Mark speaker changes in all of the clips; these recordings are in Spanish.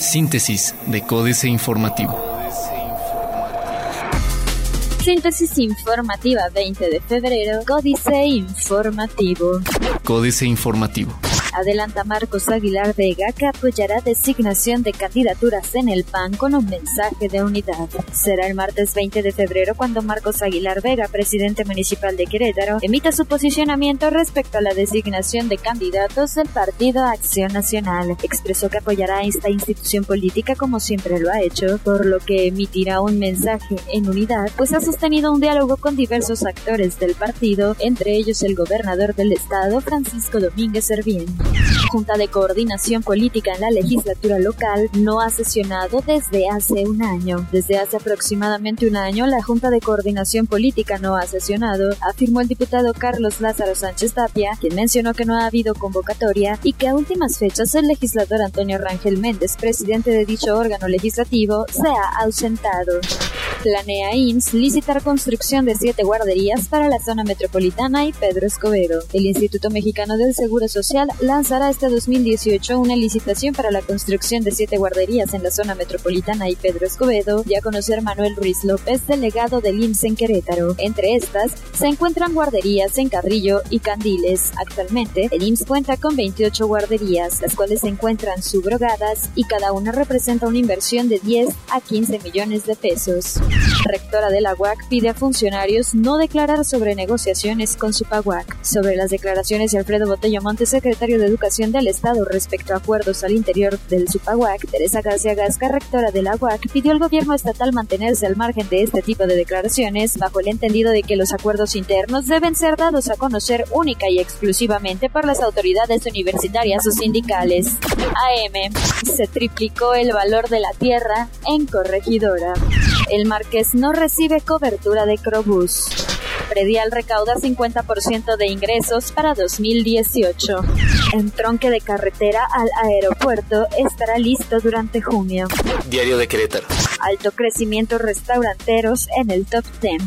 Speaker 1: Síntesis de Códice Informativo.
Speaker 2: Síntesis informativa 20 de febrero, Códice Informativo.
Speaker 1: Códice Informativo.
Speaker 2: Adelanta Marcos Aguilar Vega que apoyará designación de candidaturas en el PAN con un mensaje de unidad. Será el martes 20 de febrero cuando Marcos Aguilar Vega, presidente municipal de Querétaro, emita su posicionamiento respecto a la designación de candidatos del Partido Acción Nacional. Expresó que apoyará a esta institución política como siempre lo ha hecho, por lo que emitirá un mensaje en unidad, pues ha sostenido un diálogo con diversos actores del partido, entre ellos el gobernador del estado, Francisco Domínguez Servién. Junta de Coordinación Política en la legislatura local no ha sesionado desde hace un año. Desde hace aproximadamente un año, la Junta de Coordinación Política no ha sesionado, afirmó el diputado Carlos Lázaro Sánchez Tapia, quien mencionó que no ha habido convocatoria y que a últimas fechas el legislador Antonio Rangel Méndez, presidente de dicho órgano legislativo, se ha ausentado. Planea IMSS licitar construcción de siete guarderías para la zona metropolitana y Pedro Escobedo. El Instituto Mexicano del Seguro Social lanzará este 2018 una licitación para la construcción de siete guarderías en la zona metropolitana y Pedro Escobedo, y a conocer Manuel Ruiz López, delegado del IMSS en Querétaro. Entre estas se encuentran guarderías en Carrillo y Candiles. Actualmente, el IMSS cuenta con 28 guarderías, las cuales se encuentran subrogadas y cada una representa una inversión de 10 a 15 millones de pesos. Rectora de la UAC pide a funcionarios no declarar sobre negociaciones con su PAUAC. Sobre las declaraciones de Alfredo Botello Montes, secretario de Educación del Estado respecto a acuerdos al interior del SUPAUAC, Teresa García Gasca, rectora de la UAC, pidió al gobierno estatal mantenerse al margen de este tipo de declaraciones, bajo el entendido de que los acuerdos internos deben ser dados a conocer única y exclusivamente por las autoridades universitarias o sindicales. AM. Se triplicó el valor de la tierra en corregidora. El Marqués no recibe cobertura de Crobús. Predial recauda 50% de ingresos para 2018. El tronque de carretera al aeropuerto estará listo durante junio.
Speaker 1: Diario de Querétaro.
Speaker 2: Alto crecimiento restauranteros en el top 10.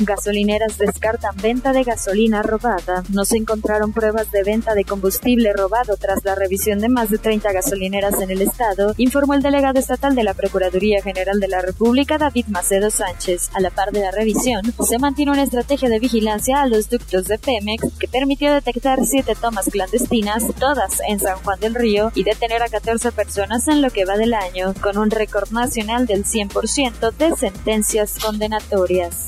Speaker 2: Gasolineras descartan venta de gasolina robada. No se encontraron pruebas de venta de combustible robado tras la revisión de más de 30 gasolineras en el estado, informó el delegado estatal de la Procuraduría General de la República, David Macedo Sánchez. A la par de la revisión, se mantiene una estrategia de vigilancia a los ductos de Pemex que permitió detectar siete tomas clandestinas, todas en San Juan del Río, y detener a 14 personas en lo que va del año, con un récord nacional del 100% de sentencias condenatorias.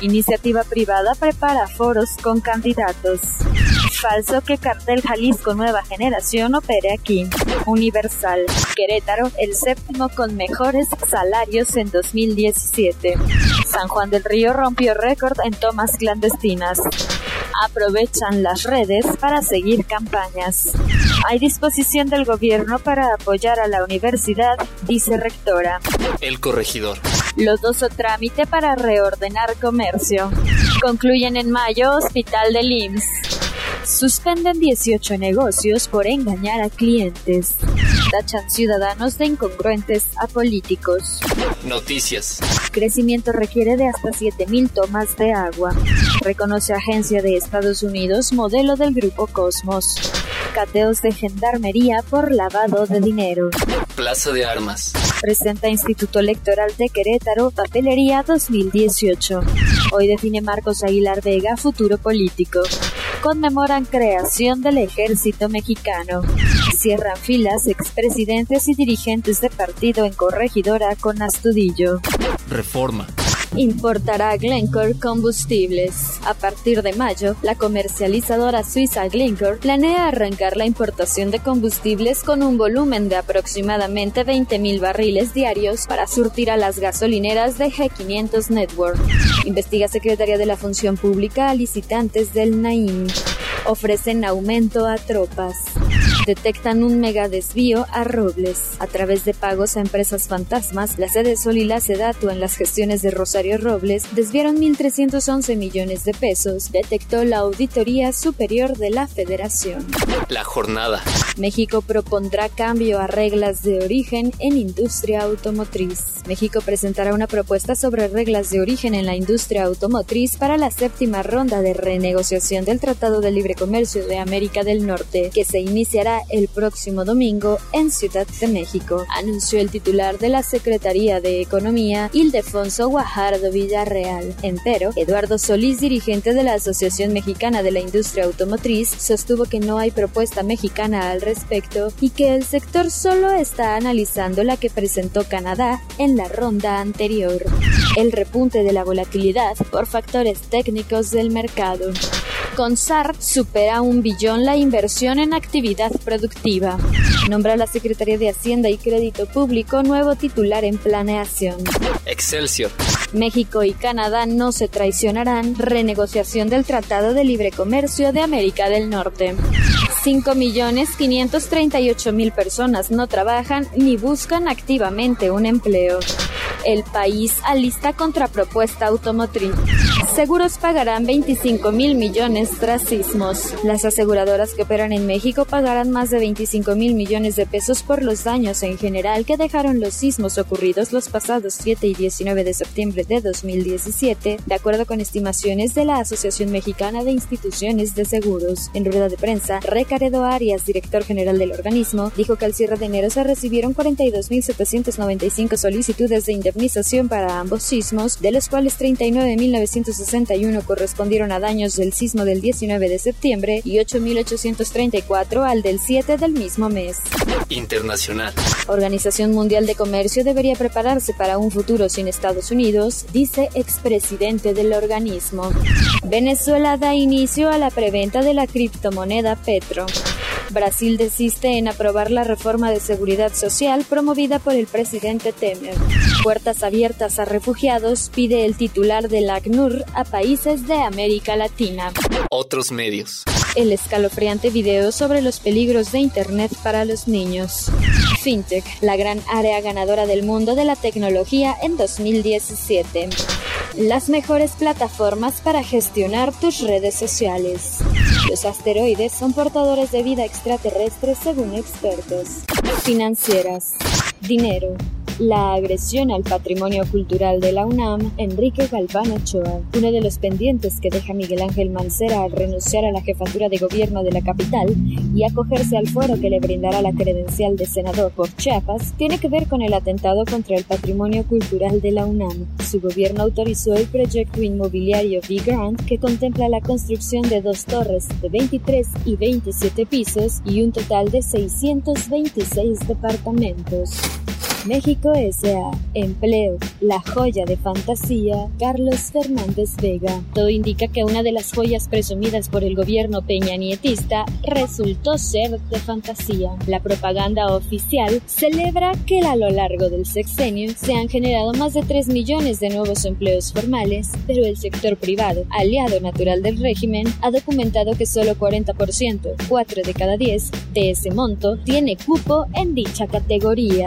Speaker 2: Iniciativa privada prepara foros con candidatos. Falso que Cartel Jalisco Nueva Generación opere aquí. Universal. Querétaro, el séptimo con mejores salarios en 2017. San Juan del Río rompió récord en tomas clandestinas. Aprovechan las redes para seguir campañas. Hay disposición del gobierno para apoyar a la universidad, dice rectora.
Speaker 1: El corregidor.
Speaker 2: Lodoso trámite para reordenar comercio. Concluyen en mayo Hospital del IMSS. Suspenden 18 negocios por engañar a clientes. Tachan ciudadanos de incongruentes a políticos.
Speaker 1: Noticias.
Speaker 2: Crecimiento requiere de hasta 7.000 tomas de agua. Reconoce Agencia de Estados Unidos modelo del Grupo Cosmos. Cateos de gendarmería por lavado de dinero.
Speaker 1: Plaza de Armas.
Speaker 2: Presenta Instituto Electoral de Querétaro Papelería 2018. Hoy define Marcos Aguilar Vega futuro político. Conmemoran creación del ejército mexicano. Cierran filas expresidentes y dirigentes de partido en corregidora con Astudillo.
Speaker 1: Reforma.
Speaker 2: Importará Glencore combustibles. A partir de mayo, la comercializadora suiza Glencore planea arrancar la importación de combustibles con un volumen de aproximadamente 20.000 barriles diarios para surtir a las gasolineras de G500 Network. Investiga Secretaría de la Función Pública a licitantes del NAIM. Ofrecen aumento a tropas detectan un mega desvío a Robles. A través de pagos a empresas fantasmas, la sede Sol y la Sedato en las gestiones de Rosario Robles desviaron 1.311 millones de pesos, detectó la Auditoría Superior de la Federación.
Speaker 1: La jornada.
Speaker 2: México propondrá cambio a reglas de origen en industria automotriz. México presentará una propuesta sobre reglas de origen en la industria automotriz para la séptima ronda de renegociación del Tratado de Libre Comercio de América del Norte, que se iniciará el próximo domingo en Ciudad de México, anunció el titular de la Secretaría de Economía, Ildefonso Guajardo Villarreal. Empero, Eduardo Solís, dirigente de la Asociación Mexicana de la Industria Automotriz, sostuvo que no hay propuesta mexicana al respecto y que el sector solo está analizando la que presentó Canadá en la ronda anterior. El repunte de la volatilidad por factores técnicos del mercado. Con SAR supera un billón la inversión en actividad productiva. Nombra la Secretaría de Hacienda y Crédito Público nuevo titular en planeación.
Speaker 1: Excelsior.
Speaker 2: México y Canadá no se traicionarán. Renegociación del Tratado de Libre Comercio de América del Norte. 5.538.000 personas no trabajan ni buscan activamente un empleo. El país alista contrapropuesta automotriz. Seguros pagarán 25 mil millones tras sismos. Las aseguradoras que operan en México pagarán más de 25 mil millones de pesos por los daños en general que dejaron los sismos ocurridos los pasados 7 y 19 de septiembre de 2017, de acuerdo con estimaciones de la Asociación Mexicana de Instituciones de Seguros. En rueda de prensa, Recaredo Arias, director general del organismo, dijo que al cierre de enero se recibieron 42.795 solicitudes de indemnización para ambos sismos, de los cuales 39.961 correspondieron a daños del sismo del 19 de septiembre y 8.834 al del 7 del mismo mes.
Speaker 1: Internacional.
Speaker 2: Organización Mundial de Comercio debería prepararse para un futuro sin Estados Unidos, dice expresidente del organismo. Venezuela da inicio a la preventa de la criptomoneda Petro. Brasil desiste en aprobar la reforma de seguridad social promovida por el presidente Temer. Puertas abiertas a refugiados pide el titular del ACNUR a países de América Latina.
Speaker 1: Otros medios.
Speaker 2: El escalofriante video sobre los peligros de Internet para los niños. FinTech, la gran área ganadora del mundo de la tecnología en 2017. Las mejores plataformas para gestionar tus redes sociales. Los asteroides son portadores de vida extraterrestre según expertos. Financieras. Dinero. La agresión al patrimonio cultural de la UNAM, Enrique Galván Ochoa, uno de los pendientes que deja Miguel Ángel Mancera al renunciar a la jefatura de gobierno de la capital y acogerse al foro que le brindará la credencial de senador por Chiapas, tiene que ver con el atentado contra el patrimonio cultural de la UNAM. Su gobierno autorizó el proyecto inmobiliario Big Grant que contempla la construcción de dos torres de 23 y 27 pisos y un total de 626 departamentos. México S.A. Empleo, la joya de fantasía, Carlos Fernández Vega. Todo indica que una de las joyas presumidas por el gobierno peñanietista resultó ser de fantasía. La propaganda oficial celebra que a lo largo del sexenio se han generado más de 3 millones de nuevos empleos formales, pero el sector privado, aliado natural del régimen, ha documentado que solo 40%, 4 de cada 10, de ese monto tiene cupo en dicha categoría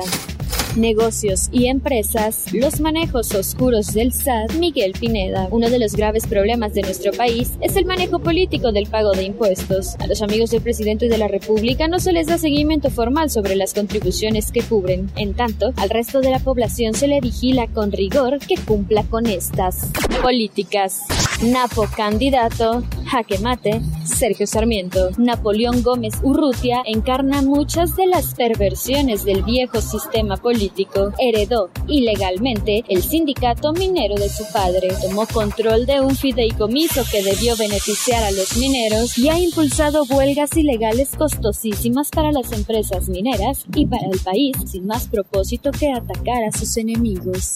Speaker 2: negocios y empresas, los manejos oscuros del SAT, Miguel Pineda. Uno de los graves problemas de nuestro país es el manejo político del pago de impuestos. A los amigos del presidente de la República no se les da seguimiento formal sobre las contribuciones que cubren. En tanto, al resto de la población se le vigila con rigor que cumpla con estas políticas. Napo candidato, jaque mate, Sergio Sarmiento. Napoleón Gómez Urrutia encarna muchas de las perversiones del viejo sistema político. Heredó ilegalmente el sindicato minero de su padre. Tomó control de un fideicomiso que debió beneficiar a los mineros y ha impulsado huelgas ilegales costosísimas para las empresas mineras y para el país sin más propósito que atacar a sus enemigos.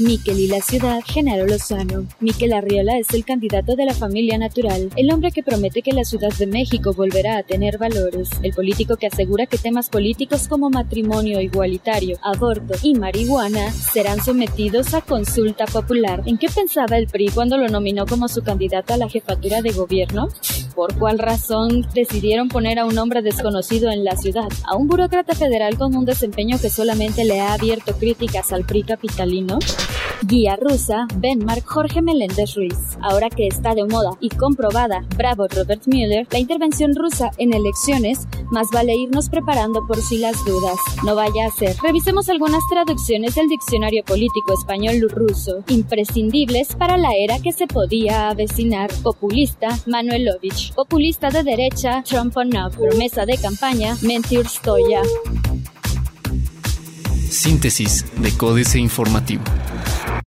Speaker 2: Miquel y la ciudad, Genaro Lozano. Miquel Arriola es el candidato de la familia natural, el hombre que promete que la Ciudad de México volverá a tener valores, el político que asegura que temas políticos como matrimonio igualitario, aborto y marihuana serán sometidos a consulta popular. ¿En qué pensaba el PRI cuando lo nominó como su candidato a la jefatura de gobierno? ¿Por cuál razón decidieron poner a un hombre desconocido en la ciudad? ¿A un burócrata federal con un desempeño que solamente le ha abierto críticas al PRI capitalino? Guía rusa, Benmark Jorge Meléndez Ruiz. Ahora que está de moda y comprobada, bravo Robert Mueller, la intervención rusa en elecciones, más vale irnos preparando por si las dudas. No vaya a ser. Revisemos algunas traducciones del diccionario político español-ruso, imprescindibles para la era que se podía avecinar. Populista, Manuelovich. Populista de derecha, Trumponov. Promesa de campaña, Mentir Stoya.
Speaker 1: Síntesis de Códice Informativo.